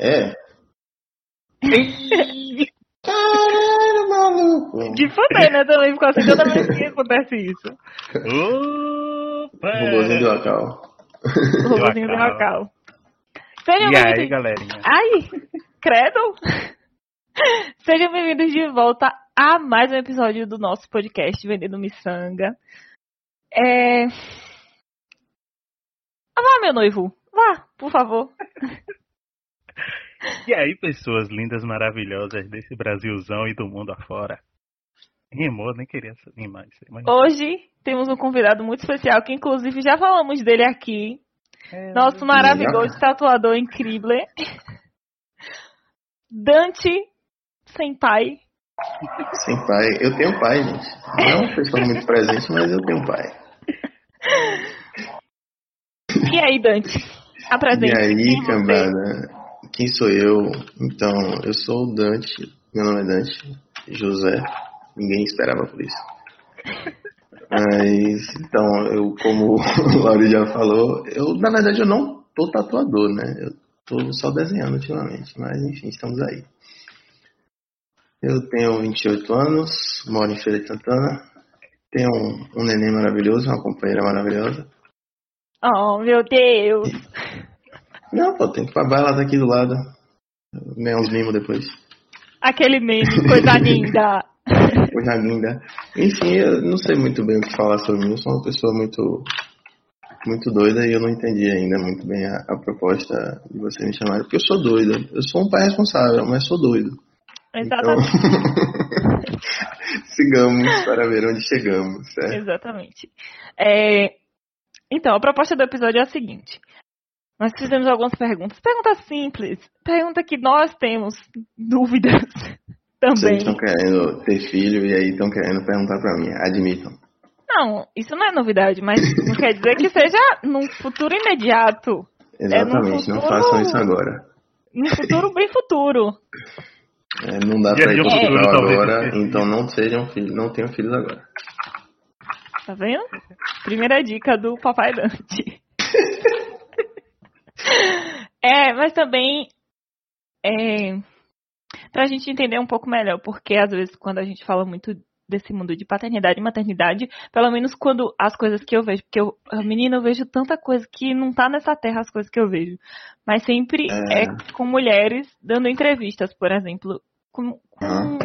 É. Caralho, maluco. De fuder, né? Também ficou assim toda vez que acontece isso. Opa! Robôzinho do local. O robôzinho do Local. Sejam E aí, galerinha? Ai, credo! Sejam bem-vindos de volta a mais um episódio do nosso podcast Vendendo Miçanga. É... Ah, Vá, meu noivo. Vá, por favor. E aí, pessoas lindas, maravilhosas desse Brasilzão e do mundo afora. Rimou, nem queria rimar isso. Mas... Hoje temos um convidado muito especial, que inclusive já falamos dele aqui. É, Nosso maravilhoso tatuador incrível. Dante Senpai. Sem pai. Eu tenho pai, gente. Não é uma pessoa muito presente, mas eu tenho pai. E aí, Dante? Apresente. E aí, cambada? Quem sou eu? Então, eu sou o Dante. Meu nome é Dante José. Ninguém esperava por isso. Mas, então, eu, como o Lauri já falou, eu, na verdade, eu não tô tatuador, né? Eu tô só desenhando ultimamente. Mas, enfim, estamos aí. Eu tenho 28 anos, moro em Feira de Santana. Tenho um, um neném maravilhoso, uma companheira maravilhosa. Oh, meu Deus. Não, pô, tem que pra bala daqui do lado. Ganhar uns mimos depois. Aquele meme, coisa linda. Coisa linda. Enfim, eu não sei muito bem o que falar sobre mim. Eu sou uma pessoa muito muito doida e eu não entendi ainda muito bem a, a proposta de você me chamar. Porque eu sou doido. Eu sou um pai responsável, mas sou doido. Então, Exatamente. sigamos para ver onde chegamos, certo? Exatamente. É, Então, a proposta do episódio é a seguinte. Nós fizemos algumas perguntas. Perguntas simples. Pergunta que nós temos dúvidas Vocês também. estão querendo ter filho e aí estão querendo perguntar pra mim. Admitam. Não, isso não é novidade, mas não quer dizer que seja num futuro imediato. Exatamente, não futuro- façam isso agora. Num futuro bem futuro. É, não dá pra ir pro futuro, talvez, agora, então não sejam filhos, não tenham filhos agora. Tá vendo? Primeira dica do Papai Dante. é, mas também é, pra gente entender um pouco melhor, porque às vezes quando a gente fala muito desse mundo de paternidade e maternidade, pelo menos quando as coisas que eu vejo, porque eu, a menina eu vejo tanta coisa que não tá nessa terra as coisas que eu vejo, mas sempre É. é, com mulheres dando entrevistas, por exemplo, com, com,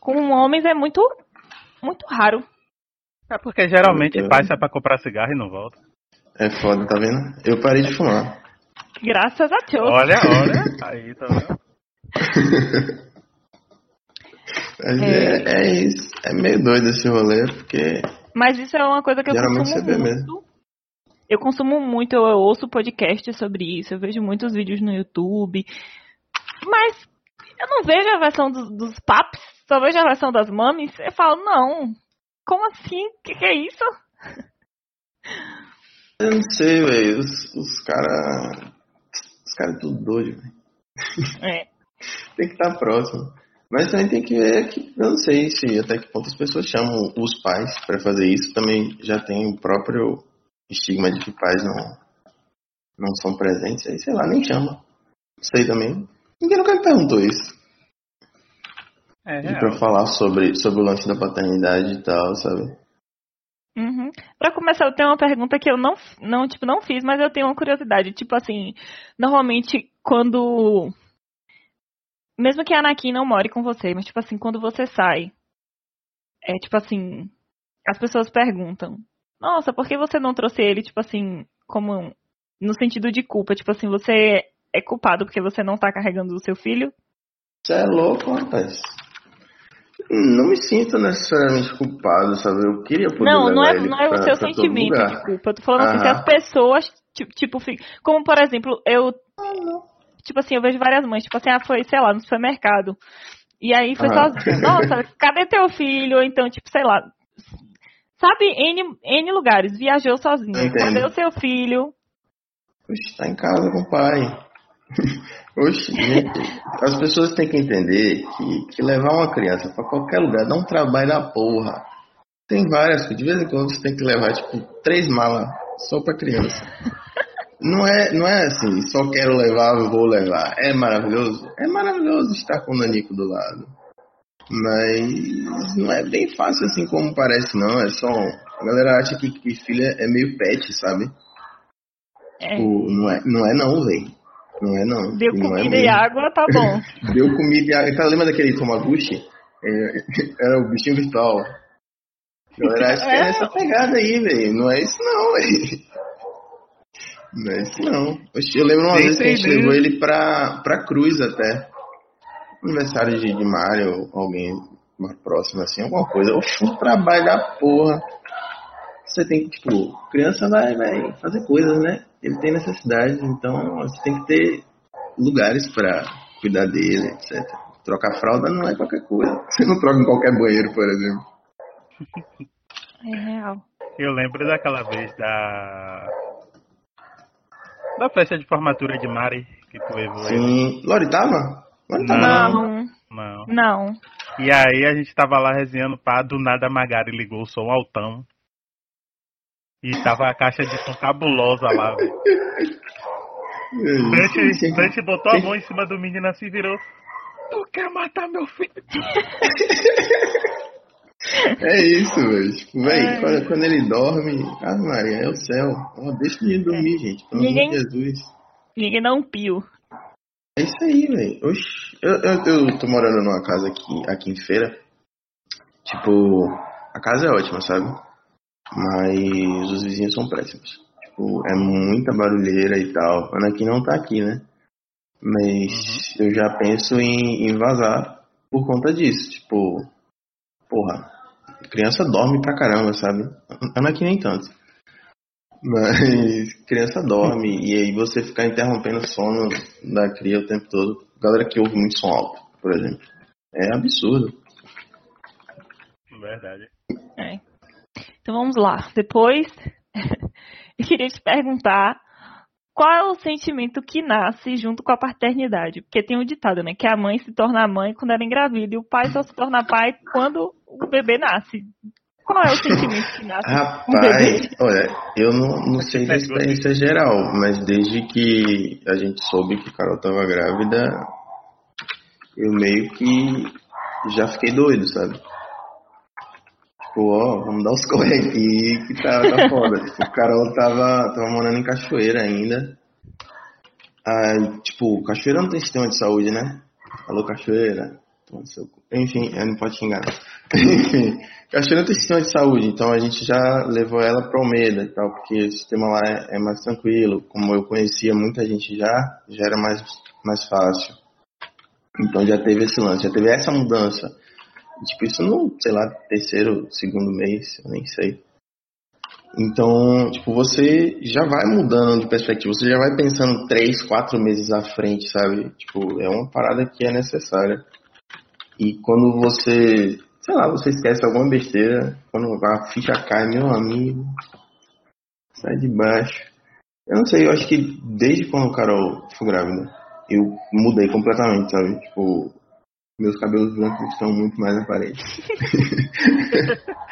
com homens é muito muito raro. É porque geralmente pai sai pra comprar cigarro e não volta. É foda, tá vendo? Eu parei de fumar. Graças a Deus. Olha, olha. Aí, tá vendo? Mas É. é, é isso. É meio doido esse rolê, porque Mas isso é uma coisa que eu Geralmente consumo você vê muito. mesmo. Eu consumo muito, eu ouço podcast sobre isso, eu vejo muitos vídeos no YouTube. Mas eu não vejo a versão dos, dos paps, só vejo a versão das mames. Eu falo, não, como assim? O que, que é isso? eu não sei, velho. Os, os caras. Os caras tudo doido, velho. É, Tem que estar próximo. Mas também tem que ver que eu não sei se até que ponto as pessoas chamam os pais pra fazer isso. Também já tem o próprio estigma de que pais não, não são presentes. Aí, sei lá, nem chama. Sei também. Ninguém nunca me perguntou isso. É, E pra falar sobre, sobre o lance da paternidade e tal, sabe? Uhum. Pra começar, eu tenho uma pergunta que eu não, não, tipo, não fiz, mas eu tenho uma curiosidade. Tipo assim, normalmente quando. Mesmo que a Anakin não more com você, mas tipo assim, quando você sai, é tipo assim, as pessoas perguntam, nossa, por que você não trouxe ele, tipo assim, como no sentido de culpa? Tipo assim, você é culpado porque você não tá carregando o seu filho? Você é louco, rapaz. Não me sinto necessariamente culpado, sabe? Eu queria poder Não, não é, não é pra- o seu sentimento de culpa. Eu tô falando assim, se Aham. as pessoas, tipo, como por exemplo, eu, tipo assim, eu vejo várias mães, tipo assim, ah, foi, sei lá, no supermercado. E aí foi Aham. sozinha. Nossa, cadê teu filho? Ou então, tipo, sei lá. Sabe, N, N lugares, viajou sozinho. Cadê o seu filho? Oxe, tá em casa com o pai. Oxe, gente, as pessoas têm que entender que, que levar uma criança pra qualquer lugar dá um trabalho da porra. Tem várias, de vez em quando você tem que levar, tipo, três malas só pra criança. não é, não é assim, só quero levar, vou levar. É maravilhoso? É maravilhoso estar com o Nanico do lado. Mas não é bem fácil assim como parece, não. É só. A galera acha que, que filha é meio pet, sabe? É. Tipo, não é, não é não, velho. Não é não. Deu não é comida e mesmo. água, tá bom. Deu comida e água. Tá, lembra daquele Tomaguchi? É, era o bichinho virtual. A galera acha que é É. essa pegada aí, velho. Não é isso não, velho. Não é isso não. Oxi, Eu lembro uma Tem vez que a gente levou ele pra, pra cruz até. Aniversário de, de Mário, alguém mais próximo assim, alguma coisa. Um trabalho da porra. Você tem que, tipo, criança vai, vai fazer coisas, né? Ele tem necessidades, então você tem que ter lugares pra cuidar dele, etc. Trocar fralda não é qualquer coisa. Você não troca em qualquer banheiro, por exemplo. É real. Eu lembro daquela vez da. Da festa de formatura de Mari que tu levou. Sim. Lori tava? Lori tava não. Não, Não. não. E aí a gente tava lá resenhando pá, do nada a Magari ligou o som altão. E tava a caixa de som cabulosa lá, velho. Dante, botou a mão em cima do menino assim e virou. Tu quer matar meu filho? É isso, velho. Tipo, velho, É. quando, quando ele dorme, ah, Maria, é o céu. Ó, deixa o menino dormir, gente. Pelo Ninguém- amor de Jesus. Ninguém dá um pio. É isso aí, velho. Oxi, eu, eu, eu tô morando numa casa aqui, aqui em feira. Tipo, a casa é ótima, sabe? Mas os vizinhos são péssimos. Tipo, é muita barulheira e tal. Ana aqui não tá aqui, né? Mas eu já penso em, em vazar por conta disso. Tipo, porra, criança dorme pra caramba, sabe? Ana aqui nem tanto. Mas criança dorme e aí você ficar interrompendo o sono da cria o tempo todo. Galera que ouve muito som alto, por exemplo. É absurdo. Verdade. É. Então vamos lá. Depois, eu queria te perguntar qual é o sentimento que nasce junto com a paternidade? Porque tem um ditado, né? Que a mãe se torna mãe quando ela engravida e o pai só se torna pai quando o bebê nasce. Qual é o sentimento que nasce Rapaz, olha, eu não, não sei da experiência geral, mas desde que a gente soube que Carol tava grávida, eu meio que já fiquei doido, sabe? Tipo, ó, vamos dar os corre aqui que tá, tá foda. tipo, Carol tava, tava morando em Cachoeira ainda. Aí, tipo, Cachoeira não tem sistema de saúde, né? Alô, Cachoeira. Cu. Enfim, ela não pode xingar. Enfim, Cachoeira tem sistema de saúde, então a gente já levou ela pra Almeida e tal, porque o sistema lá é, é mais tranquilo. Como eu conhecia muita gente já, já era mais, mais fácil. Então já teve esse lance, já teve essa mudança. Tipo, isso no, sei lá, terceiro, segundo mês, eu nem sei. Então, tipo, você já vai mudando de perspectiva, você já vai pensando três, quatro meses à frente, sabe? Tipo, é uma parada que é necessária. E quando você, sei lá, você esquece alguma besteira, quando a ficha cai, meu amigo, sai de baixo. Eu não sei, eu acho que desde quando o Carol ficou grávida, eu mudei completamente, sabe? Tipo, meus cabelos brancos estão muito mais aparentes.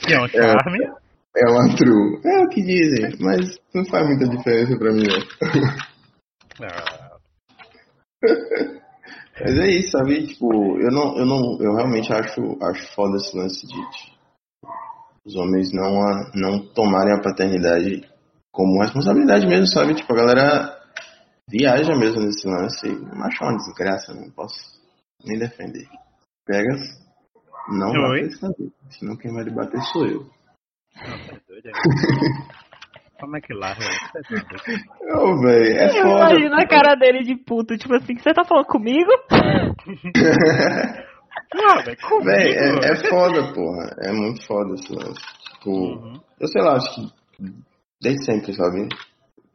Que é um charme. É uma true. É o que dizem, mas não faz muita diferença pra mim, não. Ah, Mas é isso, sabe? Tipo, eu não, eu não, eu realmente acho, acho foda esse lance de, de os homens não, a, não tomarem a paternidade como responsabilidade mesmo, sabe? Tipo, a galera viaja mesmo nesse lance. Macho é uma desgraça, não posso nem defender. Pegas, não Oi? bate senão quem vai lhe bater sou eu. não, tá doido, é. Como é que larga? Doido. Ô, velho, é Eu foda. imagino a cara dele de puto, tipo assim, que você tá falando comigo? Ah, velho, comigo, Véi, é, é foda, porra. É muito foda esse lance. Tipo, Uhum. eu sei lá, acho que desde sempre, sabe?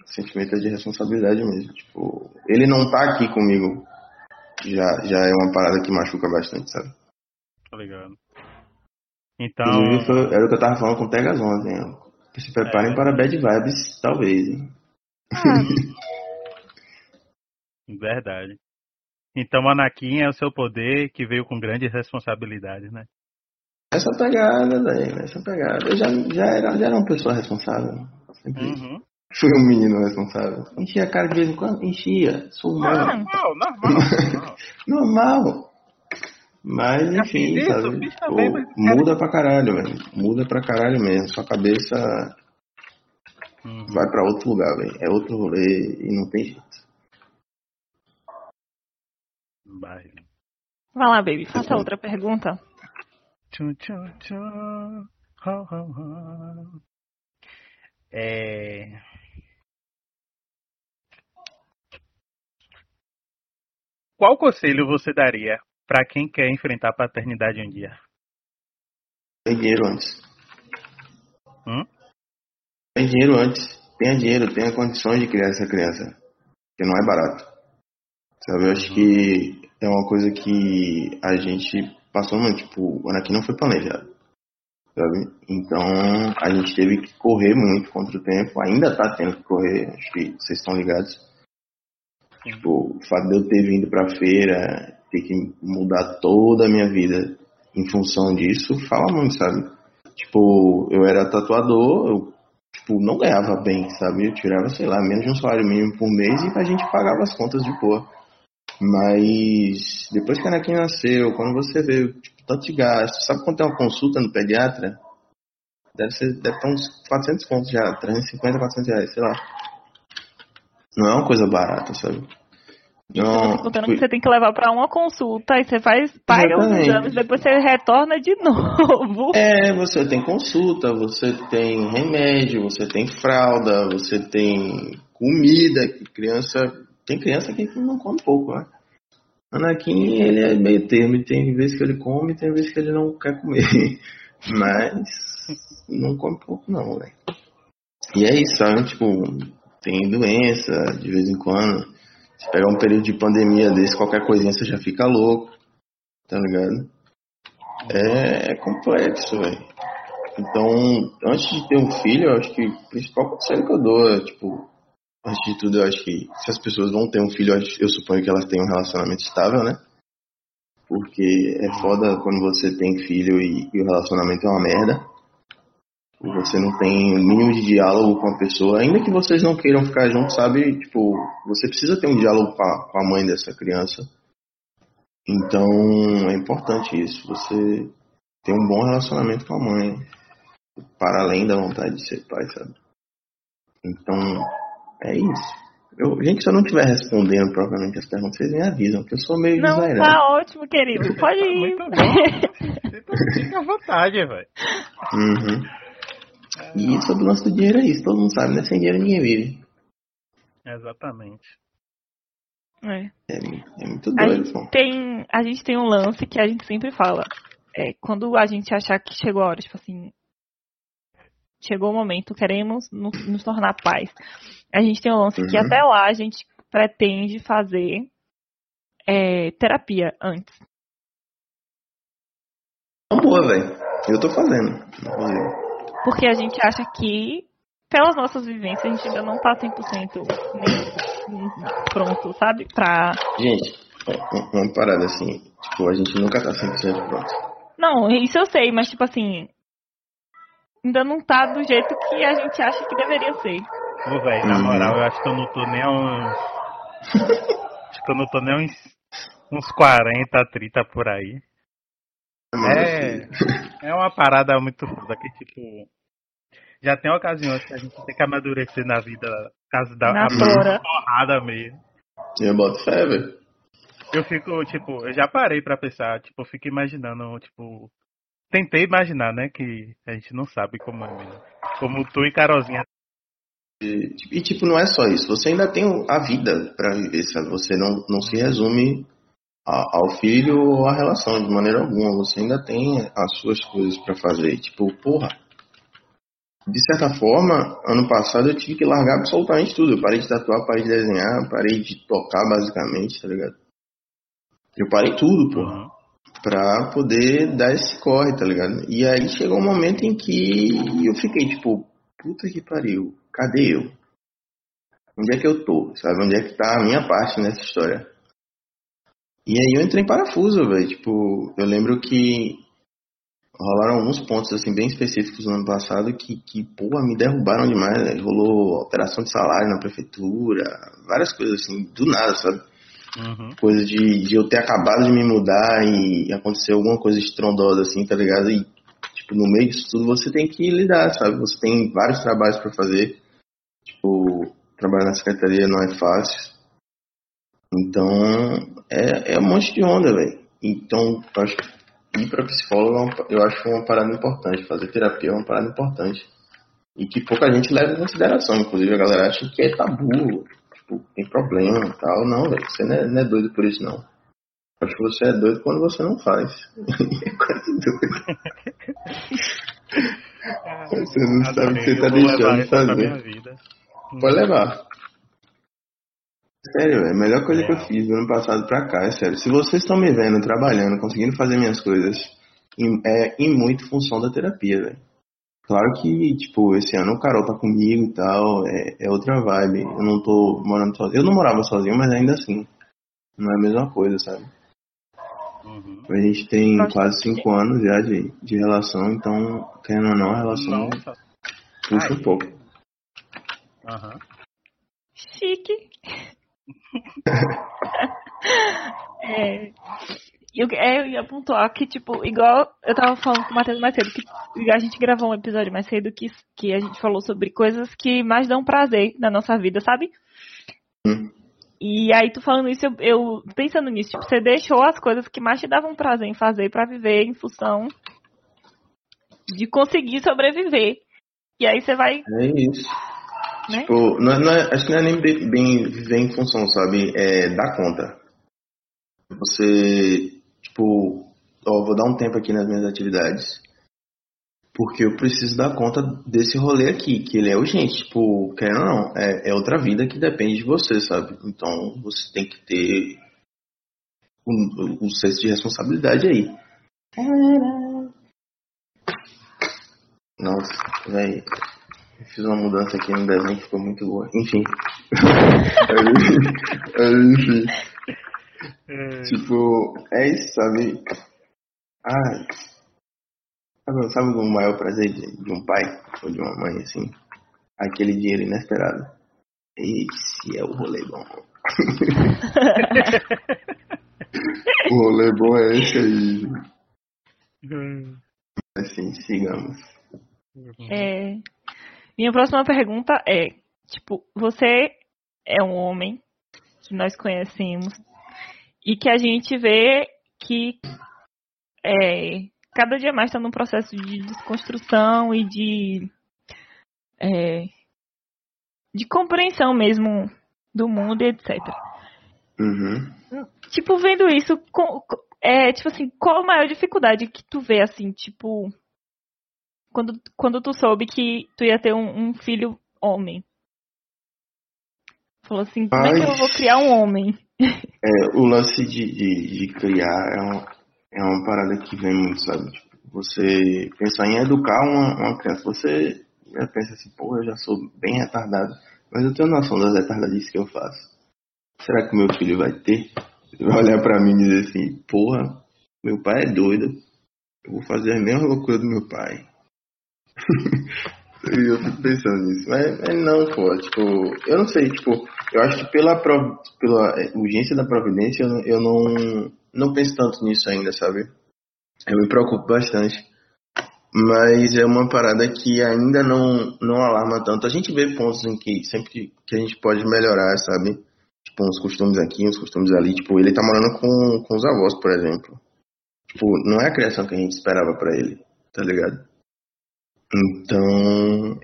Sentimento é de responsabilidade mesmo. Tipo, ele não tá aqui comigo. Já, já é uma parada que machuca bastante, sabe? Tá ligado. Então, Inclusive, foi, era o que eu tava falando com o Pegas ontem, ó. Que se preparem É. para bad vibes, talvez. Ah, verdade. Então, Anakin é o seu poder que veio com grandes responsabilidades, né? Essa pegada, velho, essa pegada. Eu já, já, era, já era uma pessoa responsável. Sempre Uhum. Fui um menino responsável. Enchia a cara de vez em quando? Enchia. Sou humano. Normal, normal. Normal. Mas enfim, isso, sabe? Pô, também, mas- muda pra caralho, velho. Muda pra caralho mesmo. Sua cabeça Uhum. vai pra outro lugar, velho. É outro rolê e não tem jeito. Barriga. Vai lá, baby, faça outra pergunta. Tchum, tchum, tchum. Ho, ho, ho. É... Qual conselho você daria para quem quer enfrentar a paternidade um dia? Tem dinheiro antes. Hum? Tem dinheiro antes. Tenha dinheiro, tenha condições de criar essa criança. Que não é barato. Sabe, eu acho que é uma coisa que a gente passou muito. Tipo, o Anakin não foi planejado. Sabe? Então, a gente teve que correr muito contra o tempo. Ainda tá tendo que correr, acho que vocês estão ligados. Tipo, o fato de eu ter vindo pra feira, ter que mudar toda a minha vida em função disso, fala muito, sabe? Tipo, eu era tatuador, eu tipo, não ganhava bem, sabe? Eu tirava, sei lá, menos de um salário mínimo por mês e a gente pagava as contas de boa. Mas depois que a Anakin nasceu, quando você vê tipo, tanto de gasto, sabe quanto é uma consulta no pediatra? Deve ser, deve ter uns 400 contos já, 350, 400 reais, sei lá. Não é uma coisa barata, sabe? Não, contando tipo, que você tem que levar pra uma consulta, aí você faz, paga Exatamente. exames, depois você retorna de novo. É, você tem consulta, você tem remédio, você tem fralda, você tem comida, que criança. Tem criança que não come pouco, né? Anakin, ele é meio termo, e tem vezes que ele come, tem vezes que ele não quer comer. Mas não come pouco não, velho. E é isso, sabe? Tipo, tem doença de vez em quando. Se pegar um período de pandemia desse, qualquer coisinha você já fica louco. Tá ligado? É, é complexo, velho. Então, antes de ter um filho, eu acho que o principal conselho que eu dou é, tipo, antes de tudo, eu acho que se as pessoas vão ter um filho, eu suponho que elas têm um relacionamento estável, né? Porque é foda quando você tem filho e, e o relacionamento é uma merda. Você não tem o mínimo de diálogo com a pessoa, ainda que vocês não queiram ficar juntos, sabe? Tipo, você precisa ter um diálogo com a, com a mãe dessa criança. Então, é importante isso. Você ter um bom relacionamento com a mãe. Para além da vontade de ser pai, sabe? Então, é isso. Eu, gente, se eu não estiver respondendo propriamente as perguntas, vocês me avisam, que eu sou meio Não, desairado. tá ótimo, querido. Pode ir. Muito bom. Fica à vontade, velho. Uhum. E sobre o lance do dinheiro é isso, todo mundo sabe, né? Sem dinheiro ninguém vive. Exatamente. É. É, é muito A doido, gente, pô. tem, a gente tem um lance que a gente sempre fala. É, quando a gente achar que chegou a hora, tipo assim, chegou o momento, queremos nos, nos tornar pais. A gente tem um lance que Uhum. até lá a gente pretende fazer é, terapia antes. Uma boa, velho. Eu tô fazendo. inclusive. Porque a gente acha que, pelas nossas vivências, a gente ainda não tá 100% nem pronto, sabe? Pra. Gente, uma- uma parada assim, tipo, a gente nunca tá 100% pronto. Não, isso eu sei, mas tipo assim. Ainda não tá do jeito que a gente acha que deveria ser. Ô, velho, na Uhum. moral, eu acho que eu não tô nem a uns. acho que eu não tô nem a uns, uns 40, 30 por aí. É, é uma parada muito foda que, tipo. Já tem ocasiões que a gente tem que amadurecer na vida, caso da Na a tora. porrada mesmo. Eu boto fé, velho. Eu fico, tipo, eu já parei pra pensar, tipo, eu fico imaginando, tipo. Tentei imaginar, né? Que a gente não sabe como é mesmo. Como tu e Carolzinha. E, e, tipo, não é só isso. Você ainda tem a vida pra viver, sabe? Você não, não se resume a- ao filho ou à relação de maneira alguma. Você ainda tem as suas coisas pra fazer. Tipo, porra. De certa forma, ano passado eu tive que largar absolutamente tudo. Eu parei de tatuar, parei de desenhar, parei de tocar, basicamente, tá ligado? Eu parei tudo, porra. Pra poder dar esse corre, tá ligado? E aí chegou um momento em que eu fiquei tipo, puta que pariu, cadê eu? Onde é que eu tô? Sabe? Onde é que tá a minha parte nessa história? E aí eu entrei em parafuso, velho. Tipo, eu lembro que rolaram alguns pontos assim bem específicos no ano passado que, que pô, me derrubaram demais. Né? Rolou alteração de salário na prefeitura, várias coisas assim, do nada, sabe? Uhum. Coisa de, de eu ter acabado de me mudar e acontecer alguma coisa estrondosa assim, tá ligado? E, tipo, no meio disso tudo você tem que lidar, sabe? Você tem vários trabalhos para fazer. Tipo, trabalhar na secretaria não é fácil. Então, é, é um monte de onda, velho. Então, acho que ir para psicólogo é eu acho uma parada importante. Fazer terapia é uma parada importante. E que pouca gente leva em consideração. Inclusive, a galera acha que é tabu, tipo, tem problema e tal. Não, velho, você não é, não é doido por isso, não. Acho que você é doido quando você não faz. é quase doido. você não sabe o que você tá deixando de fazer. Pode levar. Sério, é a melhor coisa é. que eu fiz do ano passado pra cá, é sério. Se vocês estão me vendo trabalhando, conseguindo fazer minhas coisas, é em muito função da terapia, velho. Claro que, tipo, esse ano o Carol tá comigo e tal, é, é outra vibe. Eu não tô morando sozinho. Eu não morava sozinho, mas ainda assim. Não é a mesma coisa, sabe? Uhum. A gente tem Nossa, quase cinco anos já de, de relação, então, querendo ou não, a relação Nossa. puxa Ai. um pouco. Uhum. Chique. É, eu, é, eu ia pontuar que, tipo, igual eu tava falando com o Matheus mais cedo, que a gente gravou um episódio mais cedo que, que a gente falou sobre coisas que mais dão prazer na nossa vida, sabe? Hum. E aí, tu falando isso, eu, eu, pensando nisso, tipo, você deixou as coisas que mais te davam prazer em fazer para viver em função de conseguir sobreviver. E aí você vai. É isso. Né? Tipo, não, é, não é, acho que não é nem bem, viver em função, sabe? É dar conta. Você, tipo, ó, vou dar um tempo aqui nas minhas atividades. Porque eu preciso dar conta desse rolê aqui, que ele é urgente. Tipo, querendo ou não, é, é outra vida que depende de você, sabe? Então você tem que ter um, um senso de responsabilidade aí. Nossa, velho. Fiz uma mudança aqui no desenho que ficou muito boa. Enfim. Enfim. É. Tipo, é isso, sabe? Ah, sabe, sabe o maior prazer de, de, um pai ou de uma mãe, assim? Aquele dinheiro inesperado. Esse é o rolê bom. o rolê bom é esse aí. Hum. Assim, sigamos. É, minha próxima pergunta é, tipo, você é um homem que nós conhecemos e que a gente vê que é, cada dia mais está num processo de desconstrução e de é, de compreensão mesmo do mundo e etc. Uhum. Tipo, vendo isso, com, é, tipo assim, qual a maior dificuldade que tu vê, assim, tipo, quando, quando tu soube que tu ia ter um, um filho homem? Falou assim, como Mas, é que eu vou criar um homem? É, o lance de, de, de criar é uma, é uma parada que vem muito, sabe? Tipo, você pensar em educar uma, uma criança, você já pensa assim, pô, eu já sou bem retardado, mas eu tenho noção das retardadices que eu faço. Será que meu filho vai ter? Ele vai olhar pra mim e dizer assim, porra, meu pai é doido, eu vou fazer a mesma loucura do meu pai eu fico pensando nisso. Mas, mas, não, pô, tipo, eu não sei, tipo, eu acho que pela, pela urgência da providência eu, não, eu não, não penso tanto nisso ainda, sabe? Eu me preocupo bastante. Mas é uma parada que ainda não, não alarma tanto. A gente vê pontos em que sempre que a gente pode melhorar, sabe? Tipo, uns costumes aqui, uns costumes ali. Tipo, ele tá morando com, com os avós, por exemplo. Tipo, não é a criação que a gente esperava para ele, tá ligado? Então,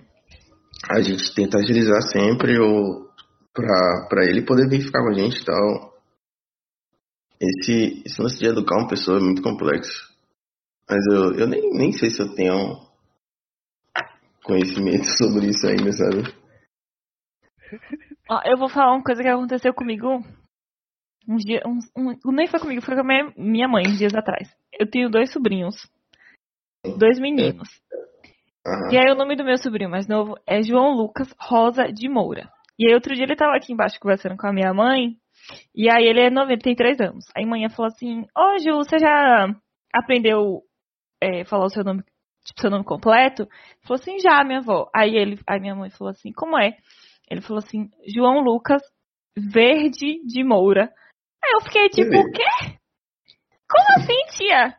a gente tenta agilizar sempre o, pra, ele poder vir ficar com a gente e tal. Esse, esse lance de educar uma pessoa é muito complexo. Mas eu, eu nem, nem sei se eu tenho conhecimento sobre isso ainda, sabe? eu vou falar uma coisa que aconteceu comigo uns dias. Um, um, nem foi comigo, foi com a minha, minha mãe dias atrás. Eu tenho dois sobrinhos. Dois meninos. Uhum. E aí o nome do meu sobrinho mais novo é João Lucas Rosa de Moura. E aí outro dia ele tava aqui embaixo conversando com a minha mãe, e aí ele é 93 anos. Aí mãe falou assim, ô Ju, você já aprendeu é, falar o seu nome, tipo, seu nome completo? Ele falou assim, já, minha avó. Aí ele, aí minha mãe falou assim, como é? Ele falou assim, João Lucas Verde de Moura. Aí eu fiquei tipo, o quê? Como assim, tia?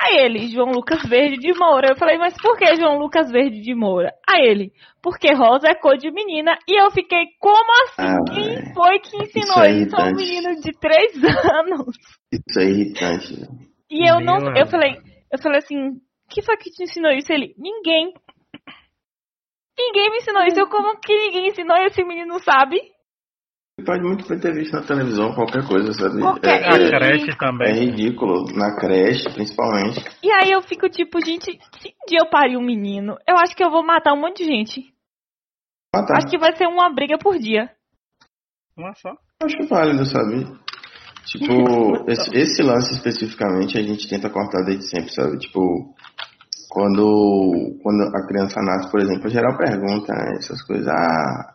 Aí ele, João Lucas Verde de Moura. Eu falei, mas por que João Lucas Verde de Moura? Aí ele, porque rosa é cor de menina. E eu fiquei, como assim? Ah, Quem foi que ensinou Isso é isso a um irritante. menino de três anos? Isso é irritante. né? E eu Meu não, eu falei, eu falei assim, que foi que te ensinou isso? Ele, ninguém. Ninguém me ensinou isso. Eu, como que ninguém ensinou e esse menino sabe? Pode muito bem ter visto na televisão qualquer coisa, sabe? Qualquer- É, A é, creche é também. ridículo. Na creche, principalmente. E aí eu fico tipo, gente, se um dia eu parir um menino, eu acho que eu vou matar um monte de gente. Tá. Acho que vai ser uma briga por dia. Uma só. Acho válido, sabe? Tipo, esse, esse lance especificamente a gente tenta cortar desde sempre, sabe? Tipo, quando, quando a criança nasce, por exemplo, a geral pergunta né, essas coisas. Ah,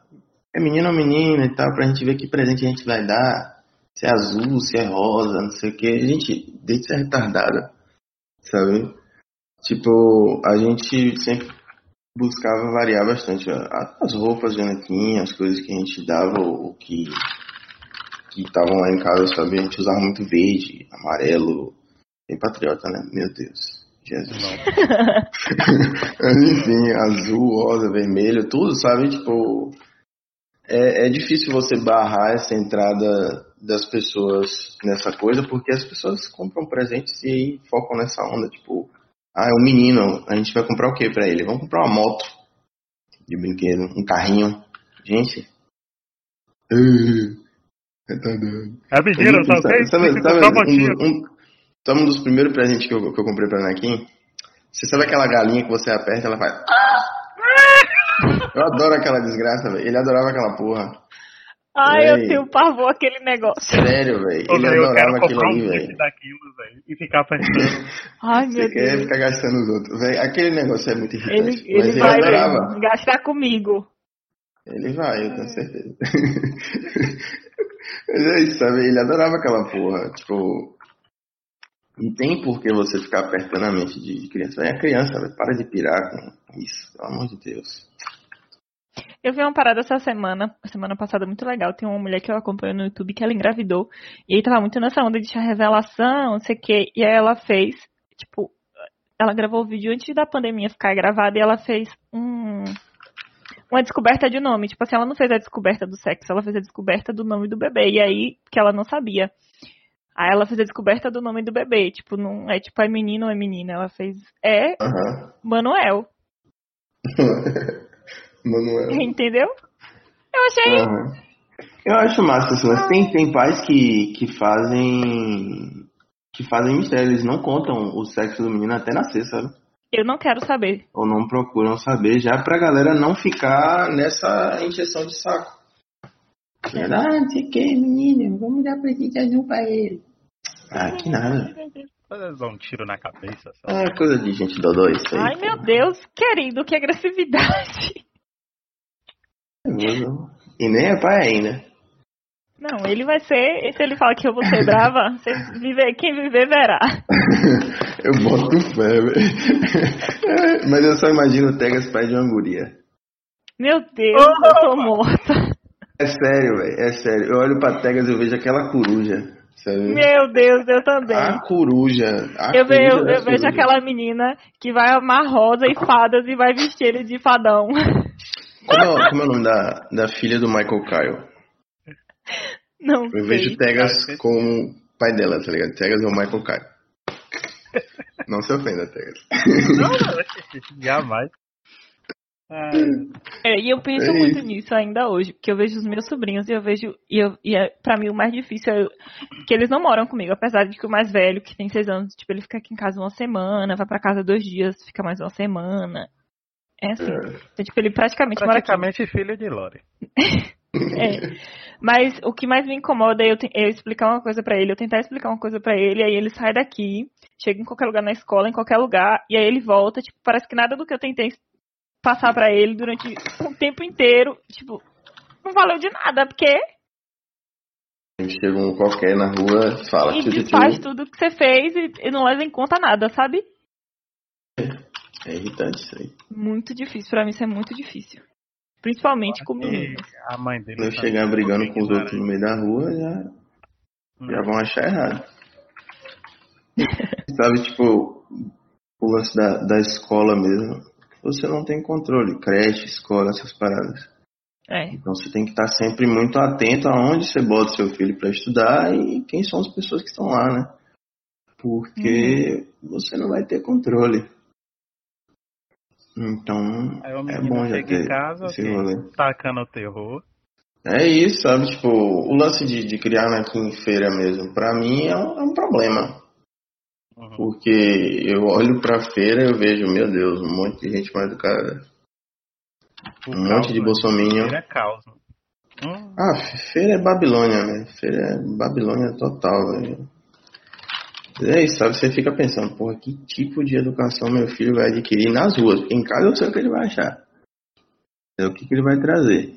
é menino ou menina e tal, pra gente ver que presente a gente vai dar. Se é azul, se é rosa, não sei o que. A gente, desde ser retardada, sabe? Tipo, a gente sempre buscava variar bastante as roupas de Anakin, as coisas que a gente dava, o o que que estavam lá em casa, sabe? A gente usava muito verde, amarelo, bem patriota, né? Meu Deus, Jesus. Mas enfim, azul, rosa, vermelho, tudo, sabe? Tipo, é, é difícil você barrar essa entrada das pessoas nessa coisa, porque as pessoas compram presentes e aí focam nessa onda, tipo, ah, é um menino, a gente vai comprar o que pra ele? Vamos comprar uma moto de brinquedo, um carrinho. Gente. Retardado. É tem sabe, que sabe, comprar um, um, sabe um dos primeiros presentes que eu, que eu comprei pra Anakin? Você sabe aquela galinha que você aperta ela faz. Eu adoro aquela desgraça, velho. Ele adorava aquela porra. Ai, eu Véi. tenho pavor aquele negócio. Sério, velho. Ele eu adorava aquilo ali, velho. E ficar pensando. Ai, Você meu quer Deus. ficar gastando os outros. Véi, aquele negócio é muito irritante. Ele, mas ele ele vai adorava. gastar comigo. Ele vai, eu tenho certeza. Mas é isso, sabe? Ele adorava aquela porra. Tipo. Não tem por que você ficar apertando a mente de criança. É criança, velho. Para de pirar com isso, pelo amor de Deus. Eu vi uma parada essa semana, semana passada muito legal. Tem uma mulher que eu acompanho no YouTube que ela engravidou. E aí tava muito nessa onda de revelação, não sei o quê. E aí ela fez, tipo, ela gravou o vídeo antes da pandemia ficar gravada e ela fez um, uma descoberta de nome. Tipo assim, ela não fez a descoberta do sexo, ela fez a descoberta do nome do bebê. E aí, que ela não sabia. Aí ela fez a descoberta do nome do bebê. Tipo, não é tipo, é menino ou é menina. Ela fez, é Aham. Manuel. Manuel. Entendeu? Eu achei. Eu acho massa isso, mas tem, tem pais que, que fazem. que fazem mistério, eles não contam o sexo do menino até nascer, sabe? Eu não quero saber. Ou não procuram saber, já pra galera não ficar nessa injeção de saco. Ah, não sei o que, menino, vamos dar presente azul pra ele. Ah, que nada. Dar um tiro na cabeça. Só. É coisa de gente dodó isso aí. Ai, meu Deus, querido, que agressividade. Nervoso. E nem é pai ainda. Não, ele vai ser. Se ele fala que eu vou ser brava, você viver, quem viver verá. eu boto fé, velho. Mas eu só imagino o Tegas pai de uma guria. Meu Deus, eu tô morta. É sério, velho, é sério. Eu olho pra Tegas e eu vejo aquela coruja. Sabe? Meu Deus, eu também. A coruja. A Eu, eu- coruja eu das vejo aquela menina que vai amar rosa e fadas e vai vestir ele de fadão. Como é, como é o nome da, da filha do Michael Kyle? Não Eu sei. vejo Tegas como pai dela, tá ligado? Tegas é o Michael Kyle. Não se ofenda, Tegas. Não, não, jamais. É, e eu penso É muito isso. nisso ainda hoje, porque eu vejo os meus sobrinhos e eu vejo. E, eu, e é, pra mim o mais difícil é eu- que eles não moram comigo, apesar de que o mais velho, que tem seis anos, tipo, ele fica aqui em casa uma semana, vai pra casa dois dias, fica mais uma semana. É assim. Então, tipo, ele praticamente, mora aqui. praticamente filho de Lore. É. Mas o que mais me incomoda é eu, te- eu explicar uma coisa pra ele, eu tentar explicar uma coisa pra ele, aí ele sai daqui, chega em qualquer lugar na escola, em qualquer lugar, e aí ele volta, tipo, parece que nada do que eu tentei passar pra ele durante o tempo inteiro, tipo, não valeu de nada, porque Chega um qualquer na rua, fala. e desfaz tudo que você fez e, e não leva em conta nada, sabe? É irritante isso aí. Muito difícil. Pra mim isso é muito difícil. Principalmente com meninos. a mãe dele. Tá chegar brigando com os outros no meio da rua, já, Hum. já vão achar errado. Sabe, tipo, o lance da, da escola mesmo. Você não tem controle. Creche, escola, essas paradas. É. Então você tem que estar sempre muito atento aonde você bota seu filho para estudar e quem são as pessoas que estão lá, né? Porque você não vai ter controle. Então, é bom já ter em casa, esse rolê. tacando o terror. É isso, sabe? Tipo, o lance de, de criar na feira mesmo, pra mim é um, é um problema. Uhum. Porque eu olho pra feira e eu vejo, meu Deus, um monte de gente mal educada. O Um caos, monte de né? bolsominion. Ele é caos. Hum, Ah, feira é Babilônia, né? Feira é Babilônia total, velho. É isso, sabe? Você fica pensando, porra, que tipo de educação meu filho vai adquirir nas ruas? Porque em casa eu sei o que ele vai achar. É o que, que ele vai trazer.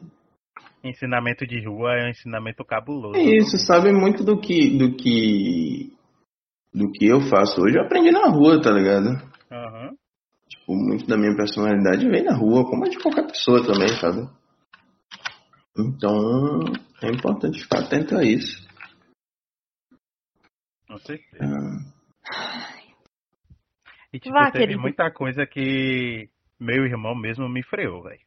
ensinamento de rua é um ensinamento cabuloso. É isso, sabe muito do que do que do que eu faço hoje. Eu aprendi na rua, tá ligado? Aham. Tipo, muito da minha personalidade vem na rua, como é de qualquer pessoa também, sabe? Então, é importante ficar atento a isso. Com certeza. Ah, E tipo, Vá, teve querido. muita coisa que meu irmão mesmo me freou, velho.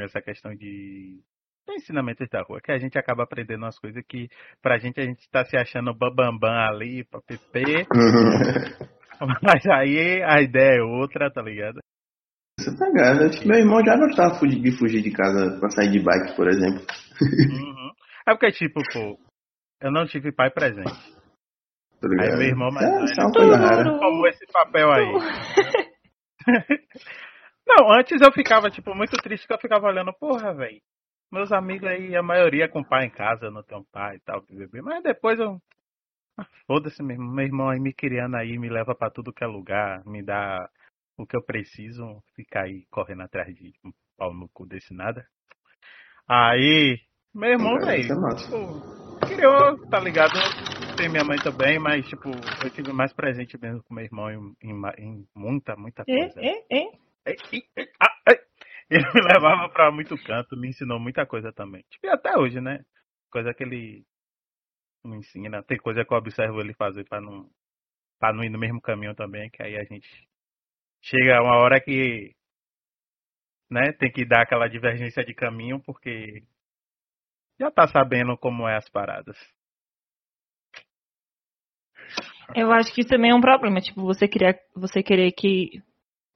Essa questão de de ensinamentos da rua, que a gente acaba aprendendo umas coisas que pra gente a gente tá se achando bambambam ali, papp, mas aí a ideia é outra, tá ligado? Você tá ligado? Acho que meu irmão já gostava fu- de fugir de casa pra sair de bike, por exemplo. Uhum. É porque, tipo, pô, eu não tive pai presente. Tá? Aí meu irmão mais é, velho. é uma coisa rara. Como esse papel aí. Não, antes eu ficava, tipo, muito triste que eu ficava olhando, porra, velho. Meus amigos aí, a maioria com pai em casa, eu não tenho pai e tal, bebê. Mas depois eu. Ah, Foda-se mesmo, meu irmão aí me criando aí, me leva pra tudo que é lugar, me dá o que eu preciso, ficar aí correndo atrás de um pau no cu desse nada. Aí, meu irmão, É, isso é velho, massa. tipo, criou, tá ligado? Tem minha mãe também, mas, tipo, eu tive mais presente mesmo com meu irmão em, em em muita, muita É, coisa. é, é. Ei, ei, ei, ei. Ele me levava pra muito canto, me ensinou muita coisa também. Tipo, e até hoje, né? Coisa que ele me ensina. Tem coisa que eu observo ele fazer pra não, pra não ir no mesmo caminho também, que aí a gente chega uma hora que né, tem que dar aquela divergência de caminho, porque já tá sabendo como é as paradas. Eu acho que isso também é um problema, tipo, você criar, você querer que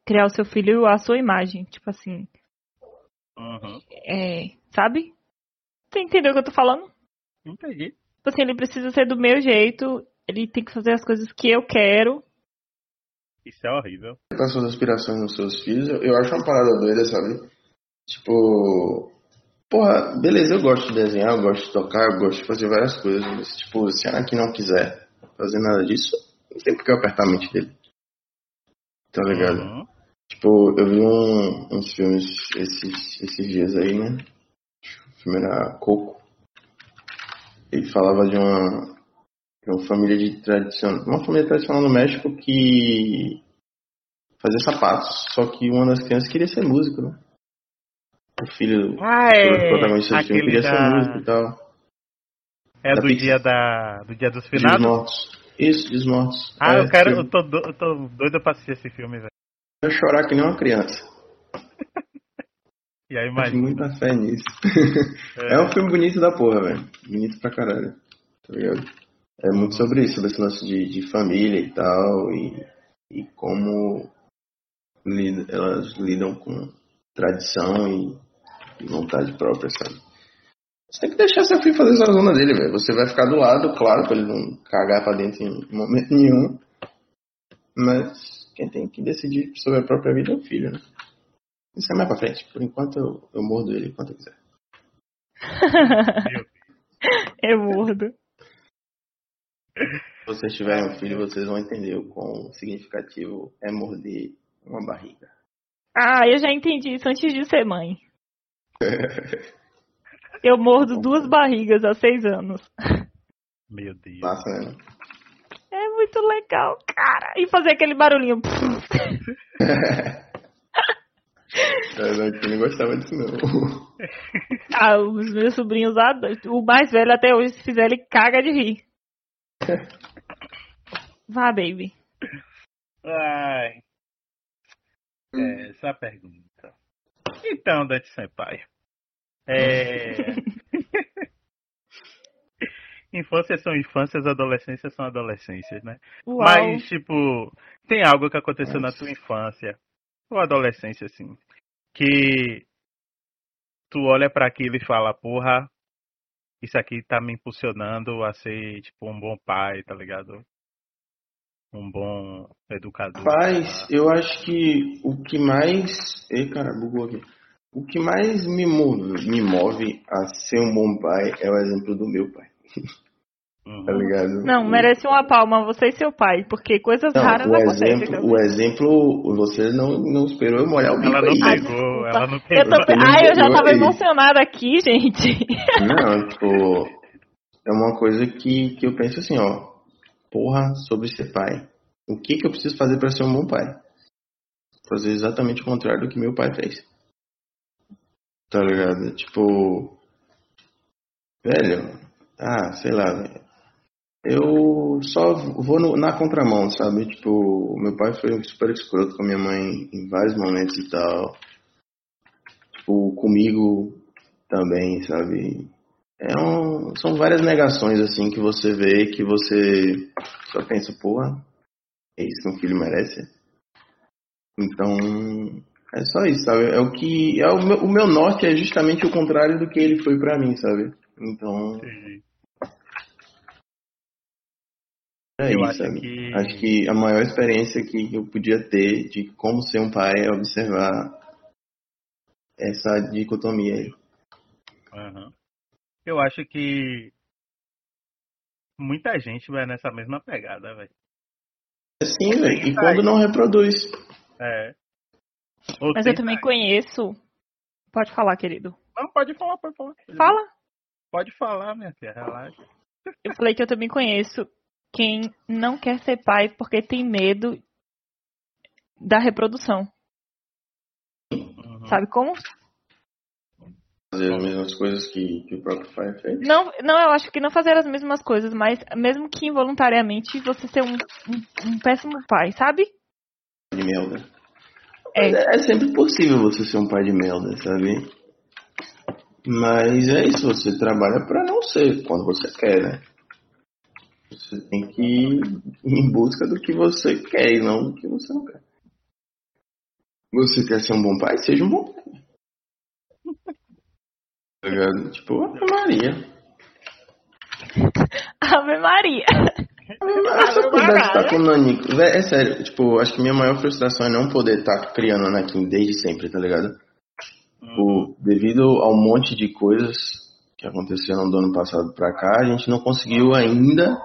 criar o seu filho à sua imagem, tipo assim, Uhum. é, sabe? Você entendeu o que eu tô falando? Entendi. Tipo assim, ele precisa ser do meu jeito, ele tem que fazer as coisas que eu quero. Isso é horrível. Para suas aspirações nos seus filhos, eu, acho uma parada doida, sabe? Tipo, porra, beleza, eu gosto de desenhar, eu gosto de tocar, eu gosto de fazer várias coisas, mas, tipo, se a Anakin não quiser fazer nada disso, não tem por que eu apertar a mente dele. Tá ligado? Uhum. Tipo, eu vi um- uns filmes esses, esses dias aí, né? O filme era Coco. Ele falava de uma, de uma família de tradição, uma família tradicional no México que fazia sapatos, só que uma das crianças queria ser músico, né? O filho Ah, do é. protagonista do filme queria ser da... músico e tal. É da do dia da. do dia dos finados? Mortos. Isso, Dias Mortos. Ah, É, eu quero. Eu tô, do- eu tô doido pra assistir esse filme, velho. Ia chorar que nem uma criança. E aí, imagina. muita fé nisso. É. É um filme bonito da porra, velho. Bonito pra caralho. Tá ligado? É muito sobre isso, sobre esse lance de, de família e tal, e, e como lid- elas lidam com tradição e, e vontade própria, sabe? Você tem que deixar seu filho fazer essa zona dele, velho. Você vai ficar do lado, claro, pra ele não cagar pra dentro em momento nenhum. Mas quem tem que decidir sobre a própria vida é o filho, né? Isso é mais pra frente. Por enquanto eu, eu mordo ele enquanto eu quiser. eu mordo. Se vocês tiverem um filho, vocês vão entender o quão significativo é morder uma barriga. Ah, eu já entendi isso antes de ser mãe. Eu mordo duas barrigas há seis anos. Meu Deus. Massa, né? Muito legal, cara. E fazer aquele barulhinho. É, não gostava disso, não. Ah, os meus sobrinhos. O mais velho até hoje, se fizer, ele caga de rir. Vá, baby. Ai. É, essa é pergunta. Então, Dante Senpai. É... infâncias são infâncias, adolescências são adolescências, né? Uau. Mas, tipo, tem algo que aconteceu na tua infância, ou adolescência, assim, que tu olha para aquilo e fala, porra, isso aqui tá me impulsionando a ser, tipo, um bom pai, tá ligado? Um bom educador. Rapaz, eu acho que o que mais. Ei, cara, bugou aqui. O que mais me move, me move a ser um bom pai é o exemplo do meu pai. Uhum. Tá ligado? Não, merece uma palma, você e seu pai, porque coisas Não, raras o acontecem. exemplo, o exemplo, você não, não esperou eu molhar o bico Ela não aí. Ah, pegou, ela não Eu pegou. tô... Você não Ai, eu já tava aí. emocionada aqui, gente. Não, tipo, é uma coisa que, que eu penso assim, ó. Porra, sobre ser pai. O que que eu preciso fazer pra ser um bom pai? Fazer exatamente o contrário do que meu pai fez. Tá ligado? Tipo. Velho, ah, sei lá, velho. Eu só vou no- na contramão, sabe? Tipo, meu pai foi super escroto com a minha mãe em vários momentos e tal. Tipo, comigo também, sabe? É um, são várias negações assim que você vê que você só pensa, porra, é isso que um filho merece. Então, é só isso, sabe? É o que é o meu, o meu norte é justamente o contrário do que ele foi pra mim, sabe? Então, Entendi. É Eu isso, acho sabe? que- Acho que a maior experiência que eu podia ter de como ser um pai é observar essa dicotomia aí. Aham. Eu acho que muita gente vai nessa mesma pegada, velho. Sim, velho. E quando não reproduz. É. Ou Mas eu também conheço. Pode falar, querido. Não, pode falar, pode falar. Fala. Pode falar, minha filha, relaxa. Eu falei que eu também conheço quem não quer ser pai porque tem medo da reprodução. Uhum. Sabe como? Fazer as mesmas coisas que, que o próprio pai fez. Não, não, eu acho que não fazer as mesmas coisas, mas mesmo que involuntariamente você ser um, um, um péssimo pai, sabe? De merda. É. Mas é sempre possível você ser um pai de merda, sabe? Mas é isso, você trabalha pra não ser quando você quer, né? Você tem que ir em busca do que você quer e não do que você não quer. Você quer ser um bom pai? Seja um bom pai. Tá ligado? Tipo, Ave Maria. Ave Maria. Eu pudesse estar com o Nanico. Vé, É sério, tipo, acho que minha maior frustração é não poder estar criando Anakin desde sempre, tá ligado? Tipo, devido ao monte de coisas que aconteceram do ano passado pra cá, a gente não conseguiu ainda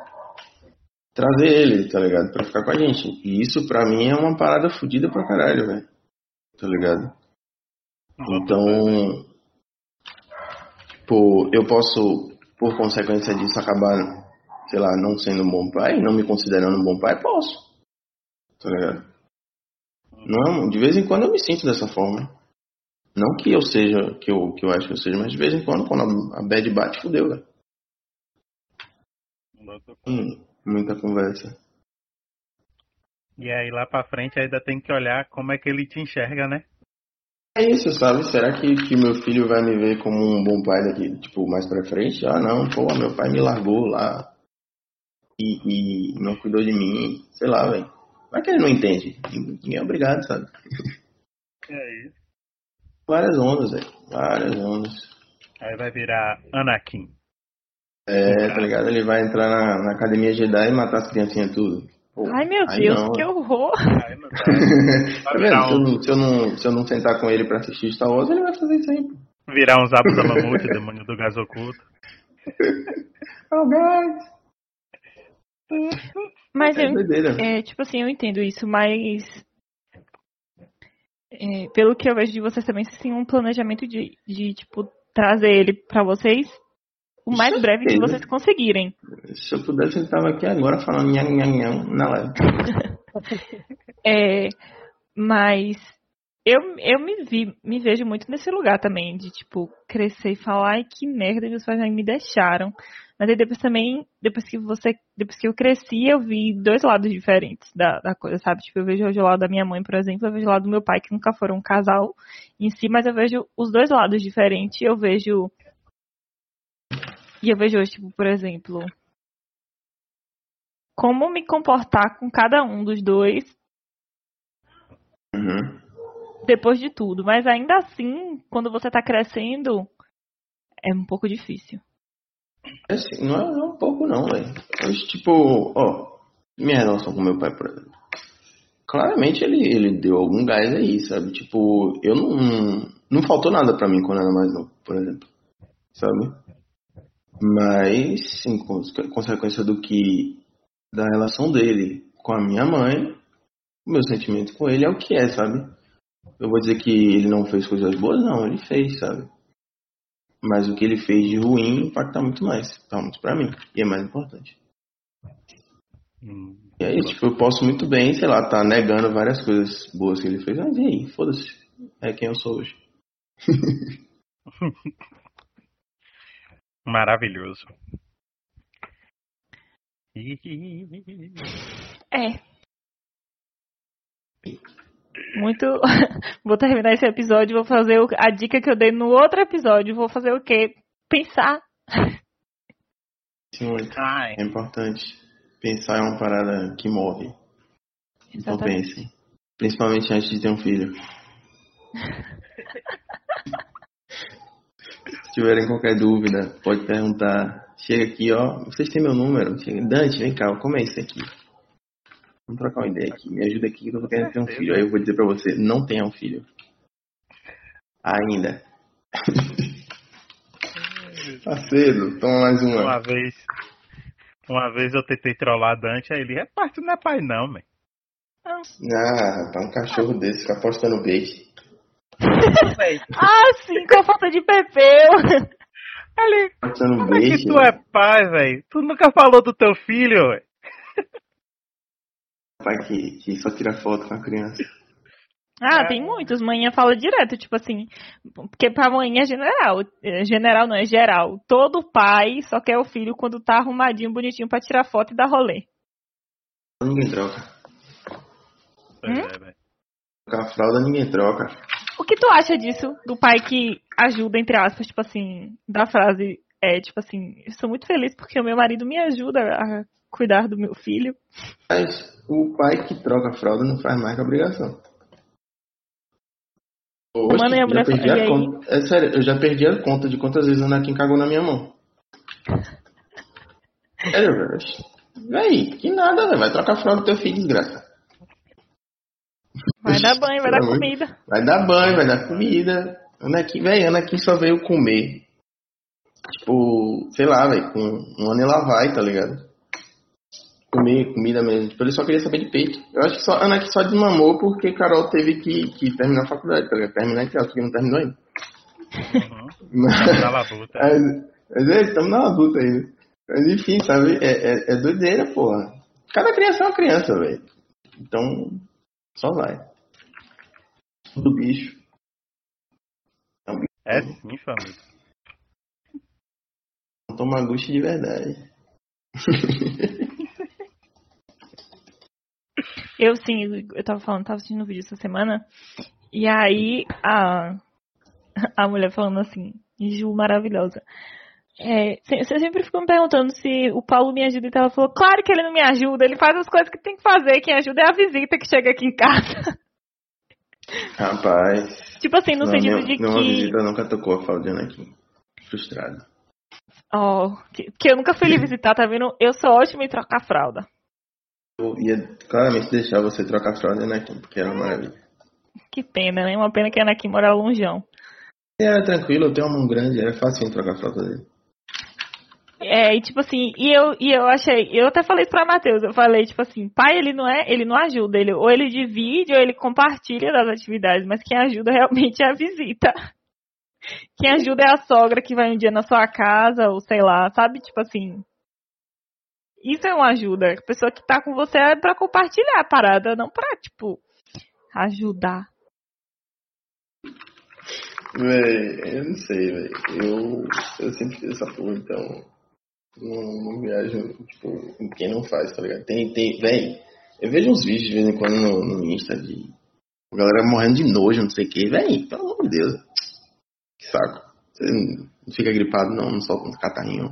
trazer ele, tá ligado? Pra ficar com a gente. E isso pra mim é uma parada fodida pra caralho, velho. Tá ligado? Então, tipo, eu posso, por consequência disso, acabar, sei lá, não sendo um bom pai, não me considerando um bom pai, posso. Tá ligado? Não, de vez em quando eu me sinto dessa forma. Não que eu seja, que eu, que eu acho que eu seja, mas de vez em quando, quando a, a bad bate, fudeu, velho. Hum, muita conversa. E aí lá pra frente ainda tem que olhar como é que ele te enxerga, né? É isso, sabe? Será que, que meu filho vai me ver como um bom pai daqui, tipo, mais pra frente? Ah, não, pô, meu pai me largou lá e, e não cuidou de mim, sei lá, velho. Vai que ele não entende. Ninguém é obrigado, sabe? É isso. Várias ondas, velho. Várias ondas. Aí vai virar Anakin. É, tá ligado? Ele vai entrar na, na academia Jedi e matar as criancinhas tudo. Pô, Ai, meu Deus, não. que horror. Aí não dá. tá vendo? Se eu, não, se, eu não, se eu não sentar com ele pra assistir Star Wars, ele vai fazer isso aí, pô. Virar um zap da mamute, demônio do gás oculto. Oh, guys! Mas É eu, doideira. é, tipo assim, eu entendo isso, mas é, pelo que eu vejo de vocês também, vocês têm um planejamento de, de tipo, trazer ele pra vocês o mais breve que certeza. vocês conseguirem. Se eu pudesse, eu tava aqui agora falando nham, nham, nham na live. É, mas eu, eu me vi, me vejo muito nesse lugar também, de tipo, crescer e falar, ai que merda, meus pais me deixaram. Mas aí depois também, depois que você, depois que eu cresci, eu vi dois lados diferentes da, da coisa, sabe? Tipo, eu vejo hoje o lado da minha mãe, por exemplo, eu vejo o lado do meu pai, que nunca foram um casal em si, mas eu vejo os dois lados diferentes. Eu vejo. E eu vejo hoje, tipo, por exemplo, como me comportar com cada um dos dois Uhum. depois de tudo. Mas ainda assim, quando você tá crescendo, é um pouco difícil. É Assim, não é, não é um pouco não, velho. Mas, tipo, ó, minha relação com meu pai, por exemplo. Claramente ele, ele deu algum gás aí, sabe? Tipo, eu não. Não faltou nada pra mim quando eu era mais novo, por exemplo. Sabe? Mas, em cons- consequência do que. Da relação dele com a minha mãe, o meu sentimento com ele é o que é, sabe? Eu vou dizer que ele não fez coisas boas? Não, ele fez, sabe? Mas o que ele fez de ruim impacta muito mais. Tá muito pra mim. E é mais importante. Hum, E aí, tipo, eu posso muito bem, sei lá, tá negando várias coisas boas que ele fez. Mas e aí, foda-se. É quem eu sou hoje. Maravilhoso. É. Muito. vou terminar esse episódio, vou fazer o- a dica que eu dei no outro episódio. Vou fazer o quê? Pensar. Sim, muito. Ai, É importante. Pensar é uma parada que move. Então Exatamente. pensem. Principalmente antes de ter um filho. Se tiverem qualquer dúvida, pode perguntar. Chega aqui, ó. Vocês têm meu número? Chega. Dante, vem cá, como é isso aqui? Vamos trocar uma ideia aqui. Me ajuda aqui que eu tô querendo ter um filho. Aí eu vou dizer pra você, não tenha um filho. Ainda. tá cedo, toma mais uma. uma vez. Uma vez eu tentei trollar Dante, aí ele, rapaz, tu não é pai não, velho. Ah, tá um cachorro desse, fica apostando bait. Ah, sim, com a falta de pepeu. Apostando como é que tu é pai, velho? Tu nunca falou do teu filho, velho. pai que, que só tira foto com a criança. Ah, É. tem muitos. Manhã fala direto, tipo assim. Porque pra mãe é general. É General não, é geral. Todo pai só quer o filho quando tá arrumadinho, bonitinho pra tirar foto e dar rolê. Ninguém troca. Hum? é, velho. Com a fralda ninguém troca. O que tu acha disso? Do pai que ajuda, entre aspas, tipo assim, da frase é tipo assim, eu sou muito feliz porque o meu marido me ajuda a cuidar do meu filho. Mas o pai que troca a fralda não faz mais que obrigação. Mano, e a já perdi a conta. É sério, eu já perdi a conta de quantas vezes o Anakin cagou na minha mão. Sério, velho. Véi, que nada, velho. Vai trocar a fralda do teu filho, desgraça. Vai dar banho, vai dar comida. Vai dar banho, vai dar comida. Anakin, velho, Anakin só veio comer. Tipo, sei lá, velho, com um ano ela vai, tá ligado? Comer comida mesmo. Tipo, ele só queria saber de peito. Eu acho que só, Anakin só desmamou porque Carol teve que, que terminar a faculdade, tá ligado? Terminar entre elas, porque não terminou ainda. Uhum. Mas, Tá labuta. mas, mas é, estamos na adulta ainda. Mas enfim, sabe? É, é, é doideira, porra. Cada criança é uma criança, velho. Então, só vai. Do bicho. É sim, família. Toma gosto de verdade. Eu sim, eu tava falando, tava assistindo um vídeo essa semana. E aí a, a mulher falando assim, Ju maravilhosa. É, você sempre ficou me perguntando se o Paulo me ajuda e tal. Ela falou, claro que ele não me ajuda, ele faz as coisas que tem que fazer, quem ajuda é a visita que chega aqui em casa. Rapaz. tipo assim, no não, sentido minha, de Não, que. visita nunca tocou a fraldinha aqui. Frustrado. Ó, que, que eu nunca fui lhe visitar, tá vendo? Eu sou ótima em trocar fralda. Eu ia claramente deixar você trocar a fralda aqui, porque era uma maravilha. Que pena, né? Uma pena que a Anakin mora longeão. E era tranquilo, eu tenho uma mão grande, era fácil trocar a fralda dele. É, e tipo assim, e eu, e eu achei, eu até falei isso pra Matheus, eu falei, tipo assim, pai, ele não é, ele não ajuda, ele, ou ele divide, ou ele compartilha das atividades, mas quem ajuda realmente é a visita. Quem ajuda é a sogra que vai um dia na sua casa, ou sei lá, sabe? Tipo assim. Isso é uma ajuda. A pessoa que tá com você é pra compartilhar a parada, não pra, tipo, ajudar. Véi, eu não sei, velho. Eu, eu sempre fiz essa porra, então. Não, não viajo, tipo, quem não faz, tá ligado? Tem, tem, véi. Eu vejo uns vídeos de vez em quando no, no Insta de. A galera morrendo de nojo, não sei o que, véi. Pelo amor de Deus. Que saco. Você não fica gripado, não, não solta uns catarrinhos.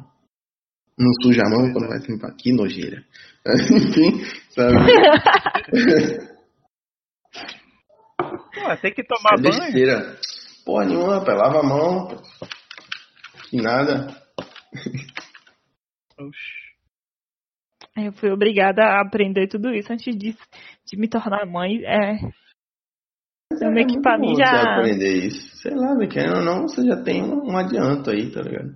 Não suja a mão quando vai se limpar. Que nojeira. Enfim, sabe? Pô, tem que tomar É banho. besteira. Porra nenhuma, rapaz. Lava a mão. Que nada. Oxi. Eu fui obrigada a aprender tudo isso antes de, de me tornar mãe. É, É meio que muito pra bom mim você já- aprender isso. Sei lá, querendo ou não, você já tem um, um adianto aí, tá ligado?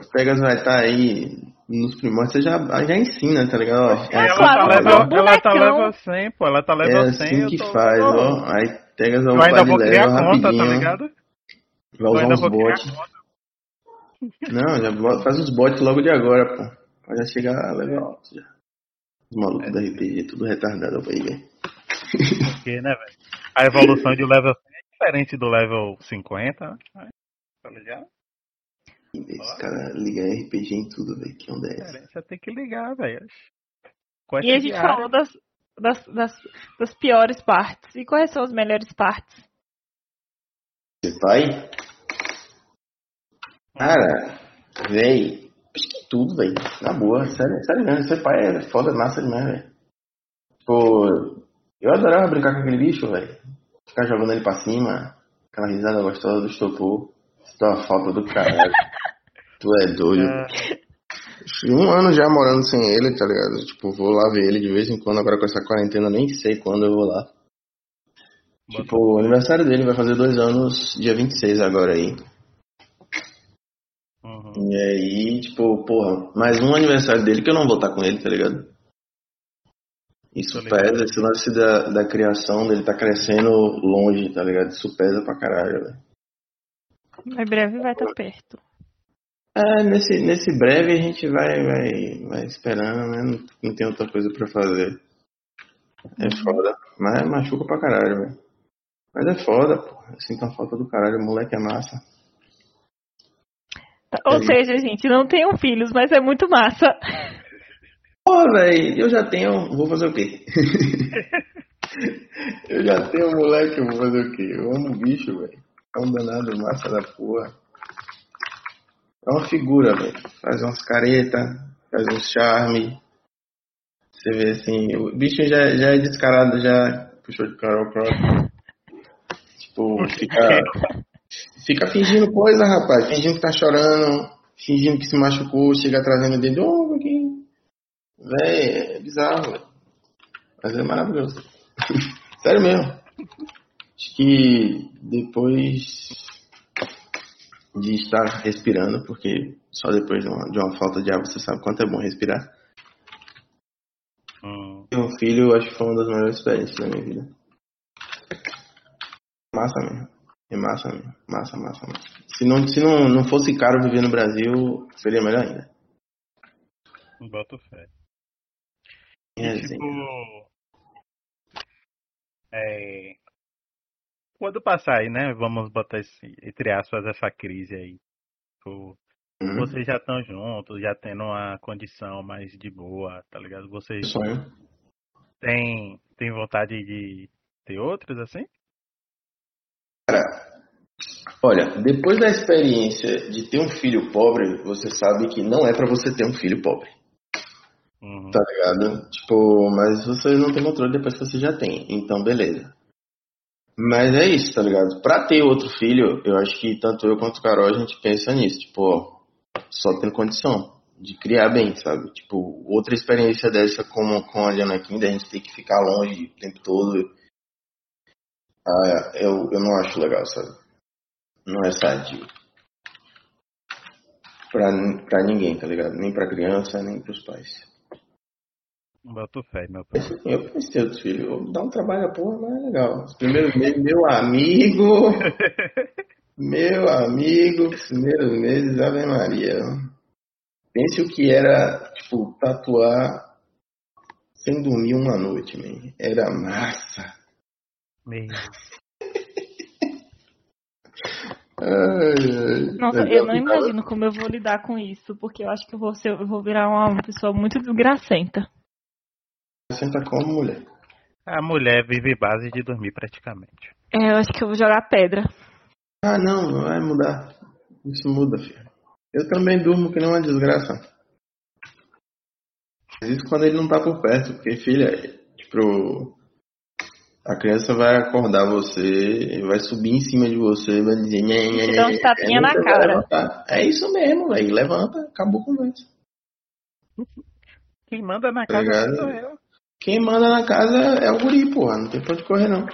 Os Pegas vai estar aí nos primórdios, você já, já ensina, tá ligado? Ó, É ela, tá level, é um ela tá level 100, pô. Ela tá é level 100. assim que tô- faz, ó. Aí Pegas vai ainda upar de vou criar level conta, tá ligado? Vai usar uns bots. Não, já faz os bots logo de agora, pô. Pra já chegar a level alto já. Os malucos da RPG, tudo retardado aí, velho. Porque, né, velho? A evolução de level 100 é diferente do level 50, né? Tá ligado? Esse cara liga RPG em tudo, velho. Que onda é essa? Você tem que ligar, velho. E a gente diária. falou das, das, das, das piores partes. E quais são as melhores partes? Você pai? Cara, véi, acho que tudo, véi. Na boa, sério, sério mesmo. Ser pai é foda, massa demais, velho. Pô, eu adorava brincar com aquele bicho, velho. Ficar jogando ele pra cima, aquela risada gostosa do estopor. Isso dá uma falta do caralho. tu é doido. É, Um ano já morando sem ele, tá ligado? Tipo, vou lá ver ele de vez em quando, agora com essa quarentena, nem sei quando eu vou lá. Tipo, o aniversário dele vai fazer dois anos, dia 26 agora aí. Uhum. E aí, tipo, porra, mais um aniversário dele que eu não vou estar com ele, tá ligado? Isso pesa, esse lance da, da criação dele tá crescendo longe, tá ligado? Isso pesa pra caralho, velho. Em breve vai estar perto. É, nesse, nesse breve a gente vai, vai, vai esperando, né? Não, não tem outra coisa pra fazer. É foda. Mas machuca pra caralho, velho. Mas é foda, pô. Eu sinto uma falta do caralho, o moleque é massa. Ou É. seja, gente, não tenham filhos, mas é muito massa. Pô, velho, eu já tenho. Vou fazer o quê? eu já tenho um moleque, vou fazer o quê? Eu amo o bicho, velho. É um danado massa da porra. É uma figura, velho. Faz umas caretas, faz um charme. Você vê assim, o bicho já, já é descarado, já puxou de Carol Cross. Tipo, fica, fica fingindo coisa, rapaz. Fingindo que tá chorando, fingindo que se machucou, chega trazendo o dedo, ô, aqui. Véi, é bizarro, velho. Mas é maravilhoso. Sério mesmo. Acho que depois de estar respirando, porque só depois de uma, de uma falta de ar você sabe quanto é bom respirar. Hum. Ter um filho, acho que foi uma das melhores experiências da minha vida. Massa mesmo. É massa. Massa, massa, massa. Se não, se não, não fosse caro viver no Brasil, seria melhor ainda. Boto fé. É, tipo, é, quando passar aí, né? Vamos botar esse, entre aspas, essa crise aí. Tipo, Hum, vocês já estão juntos, já tendo uma condição mais de boa, tá ligado? Vocês sonho. têm, têm vontade de ter outros, assim? Olha, depois da experiência de ter um filho pobre, você sabe que não é pra você ter um filho pobre, Uhum. tá ligado? Tipo, mas você não tem controle depois que você já tem, então beleza. Mas é isso, tá ligado? Pra ter outro filho, eu acho que tanto eu quanto o Carol a gente pensa nisso, tipo, ó, só tendo condição de criar bem, sabe? Tipo, outra experiência dessa como com a Diana King, da gente ter que ficar longe o tempo todo, ah, eu, eu não acho legal, sabe? Não é sadio. Pra, pra ninguém, tá ligado? Nem pra criança, nem pros pais. Boto fé, meu pai. Esse, eu pensei outro filho, dá um trabalho a porra, mas é legal. Os primeiros meses, meu amigo, meu amigo, os primeiros meses, Ave Maria. Pense o que era, tipo, tatuar sem dormir uma noite, man. Era massa. Meio. Ai, ai. Nossa, Mas eu não imagino como eu vou lidar com isso, porque eu acho que eu vou, ser, eu vou virar uma pessoa muito desgracenta. Senta como mulher. A mulher vive base de dormir praticamente. É, eu acho que eu vou jogar pedra. Ah, não, não vai mudar. Isso muda, filho. Eu também durmo que nem uma desgraça. Mas Isso quando ele não tá por perto, porque, filha, tipo, a criança vai acordar você, vai subir em cima de você, vai dizer, nhê, nhê, nhê, tapinha aí na cara. É isso mesmo, velho. Levanta, acabou a conversa. Quem manda na Tá casa sou eu. Quem manda na casa é o guri, porra. Não tem pra onde correr, não.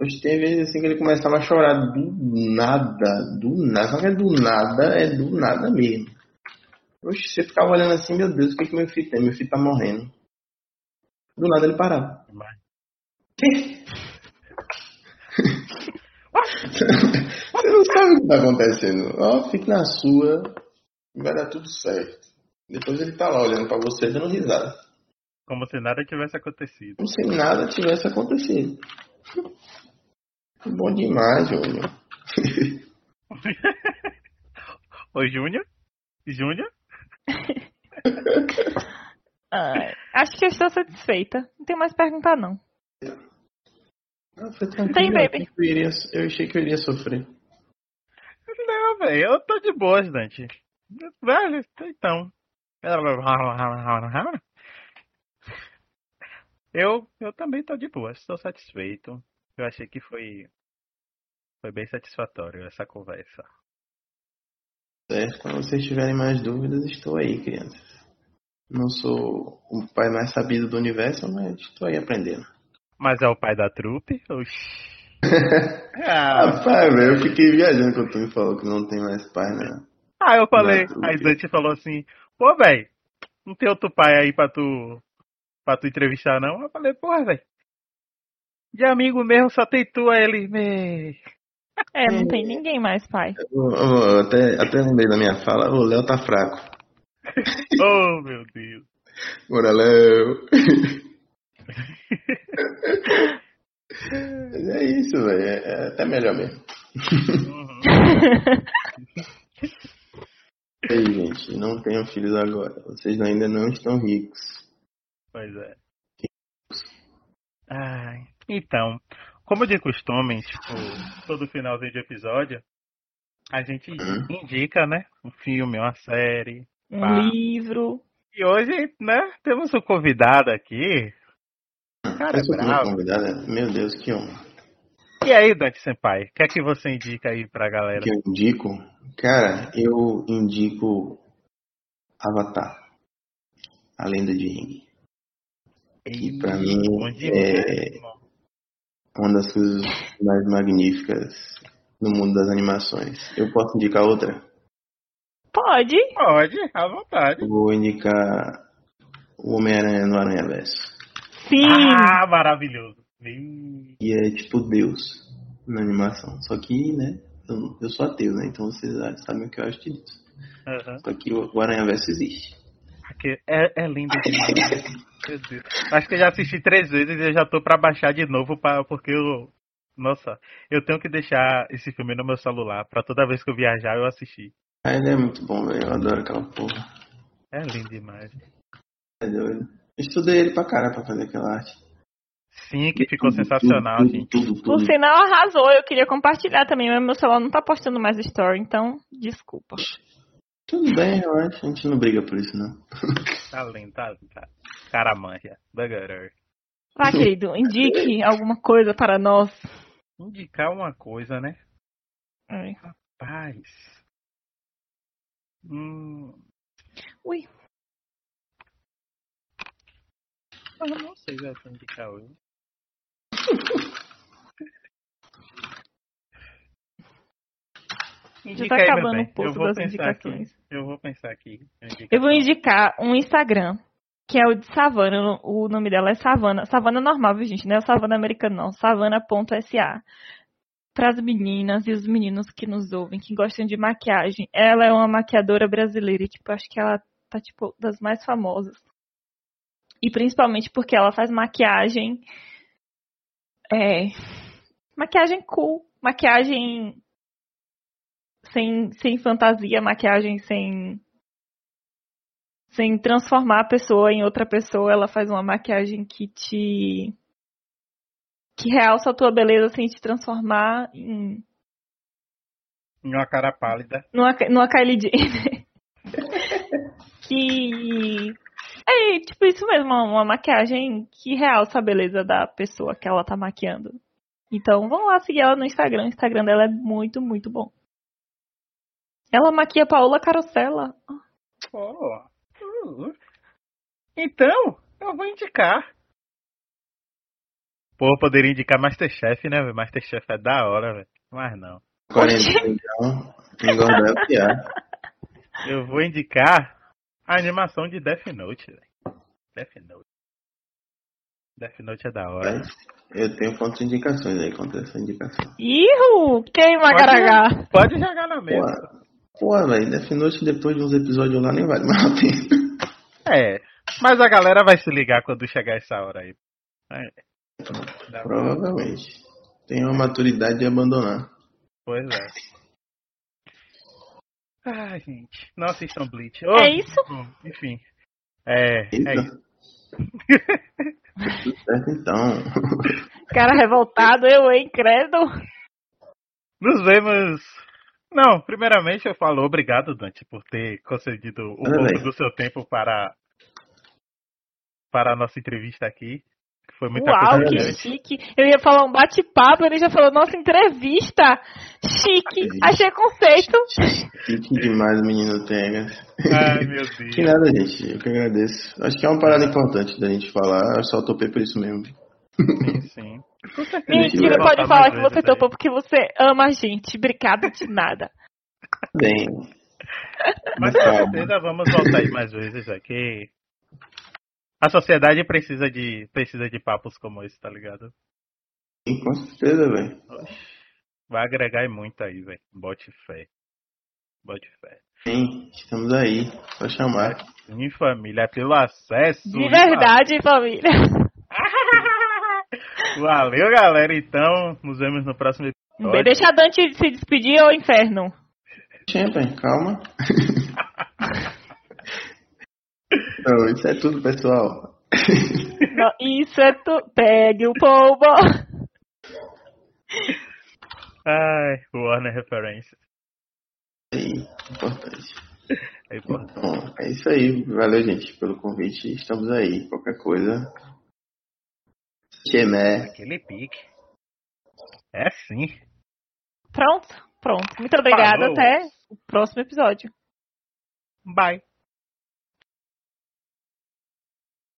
Hoje tem vezes assim que ele começava a chorar do nada, do nada. Só que é do nada, é do nada mesmo. Oxe, você ficava olhando assim, meu Deus, o que, que meu filho tem? Meu filho tá morrendo. Do nada ele parava. Mas- Você não sabe o que tá acontecendo. Ó, fique na sua vai dar tudo certo. Depois ele tá lá olhando pra você dando risada. Como se nada tivesse acontecido. Como se nada tivesse acontecido. Bom demais, Júnior. Ô, Júnior? Júnior? Ai, acho que eu estou satisfeita. Não tenho mais perguntar, não. Foi tranquilo. Tem, eu baby. achei que Eu, iria, eu achei que eu iria sofrer. Não, velho, eu tô de boas, Dante. Velho, então. Eu, eu também tô de boa, estou satisfeito. Eu achei que foi, foi bem satisfatório essa conversa. Certo? Quando vocês tiverem mais dúvidas, estou aí, crianças. Não sou o pai mais sabido do universo, mas estou aí aprendendo. Mas é o pai da trupe? Oxi. Ah, Rapaz, velho, eu fiquei viajando quando tu me falou que não tem mais pai, né? ah, eu falei, aí Dante falou assim, pô, velho, não tem outro pai aí pra tu, pra tu entrevistar não? Eu falei, porra, velho. De amigo mesmo só tem tu, aí ele, "Mei." É, não tem ninguém mais, pai. Eu, eu até, até lembrei da minha fala, o Léo tá fraco. Oh, meu Deus. Bora, Léo. Mas é isso, velho. É, é até melhor mesmo. Uhum. E aí, gente, não tenham filhos agora. Vocês ainda não estão ricos. Pois é. Ai, então, como de costume, tipo, todo finalzinho de episódio, a gente Hum. indica, né? Um filme, uma série. Um Pá. livro. E hoje, né, temos um convidado aqui. Cara, é Eu sou como bravo. convidada. Meu Deus, que honra. E aí, Dante Senpai, o que é que você indica aí pra galera? que eu indico? Cara, eu indico Avatar. A Lenda de Aang. que pra mim é-. Uma das coisas mais magníficas no mundo das animações. Eu posso indicar outra? Pode. Pode, à vontade. Eu vou indicar o Homem-Aranha no Aranha Verso. Sim. Ah, maravilhoso. Ih, E é tipo Deus na animação. Só que, né? Eu, eu sou ateu, né? Então vocês já sabem o que eu acho disso. aham. Só que o, o Aranha Verso existe. É, é lindo demais. Meu Deus. Acho que eu já assisti três vezes e eu já tô pra baixar de novo, pra, porque eu. Nossa, eu tenho que deixar esse filme no meu celular pra toda vez que eu viajar eu assistir. Ah, ele é muito bom, velho. Eu adoro aquela porra. É lindo demais. É doido. Estudei ele pra cara pra fazer aquela arte. Sim, que ficou Tudo, sensacional, tudo, gente. Tudo, tudo, Por sinal, arrasou. Eu queria compartilhar também, mas meu celular não tá postando mais story, então desculpa. Tudo bem, eu acho. A gente não briga por isso, não. Tá lindo, tá, tá. Cara manja. Bugger. Vá, querido, indique alguma coisa para nós. Indicar uma coisa, né? Ai. Paz. Hum. Ui. Eu não sei se eu vou indicar hoje. Já tá acabando o Eu vou das pensar aqui. indicações. Eu vou pensar aqui. Eu vou indicar um Instagram, que é o de Savana. O nome dela é Savana. Savana normal, viu, gente? Não é o Savana americano, não. Savana.sa. Para as meninas e os meninos que nos ouvem, que gostam de maquiagem. Ela é uma maquiadora brasileira e, tipo, acho que ela tá, tipo, das mais famosas. E principalmente porque ela faz maquiagem. É. Maquiagem cool. maquiagem sem, sem fantasia, maquiagem sem sem transformar a pessoa em outra pessoa, ela faz uma maquiagem que te que realça a tua beleza sem te transformar em em uma cara pálida. Numa, numa Kylie Jenner. que é tipo isso mesmo, uma, maquiagem que realça a beleza da pessoa que ela tá maquiando. Então vão lá seguir ela no Instagram. O Instagram dela é muito, muito bom. Ela maquia Paola Carosella. Oh. Então, eu vou indicar. Pô, eu poderia indicar Masterchef, né, velho? Masterchef é da hora, velho. Mas não. Quarentão, engordar é piar. Eu vou indicar a animação de Death Note, velho. Death Note. Death Note é da hora. Eu tenho indicações aí contra essa indicação. Ihu! Queima, Garagá! Pode jogar na mesa. Pô, velho, Death Note depois de uns episódios lá nem vale mais a pena. É, mas a galera vai se ligar quando chegar essa hora aí. É. Provavelmente. Tem uma maturidade de abandonar. Pois é. Ai, gente. Não assistam Bleach. Oh, é isso? Enfim. É, Eita. é isso. certo, então. Cara revoltado, eu, hein, credo. Nos vemos. Não, primeiramente eu falo obrigado, Dante, por ter concedido um pouco do seu tempo para, para a nossa entrevista aqui. Foi muito Uau, que chique. Eu ia falar um bate-papo, ele já falou, nossa, entrevista. Chique. Achei conceito. Chique demais o menino Tenga. Ai, meu Deus. Que nada, gente. Eu que agradeço. Acho que é uma parada importante da gente falar. Eu só topei por isso mesmo. Sim, sim. Mentira, pode falar que você topou porque você ama a gente. Obrigada de nada. Bem. Mas com certeza vamos voltar aí mais vezes aqui. A sociedade precisa de, precisa de papos como esse, tá ligado? Sim, com certeza, velho. Vai agregar muito aí, velho. Bote fé. Bote fé. Sim, estamos aí. Só chamar. Sim, família, pelo acesso. De verdade, família. Valeu, galera. Então, nos vemos no próximo episódio. Deixa a Dante se despedir ou inferno. Sempre, calma. Não, isso é tudo, pessoal. Não, isso é tudo. Pegue o pombo. Ai, Warner referência. É importante. É importante. Bom, é isso aí. Valeu, gente, pelo convite. Estamos aí. Qualquer coisa. Chemé. Aquele pique. É sim. Pronto, pronto. Muito obrigada. Até o próximo episódio. Bye.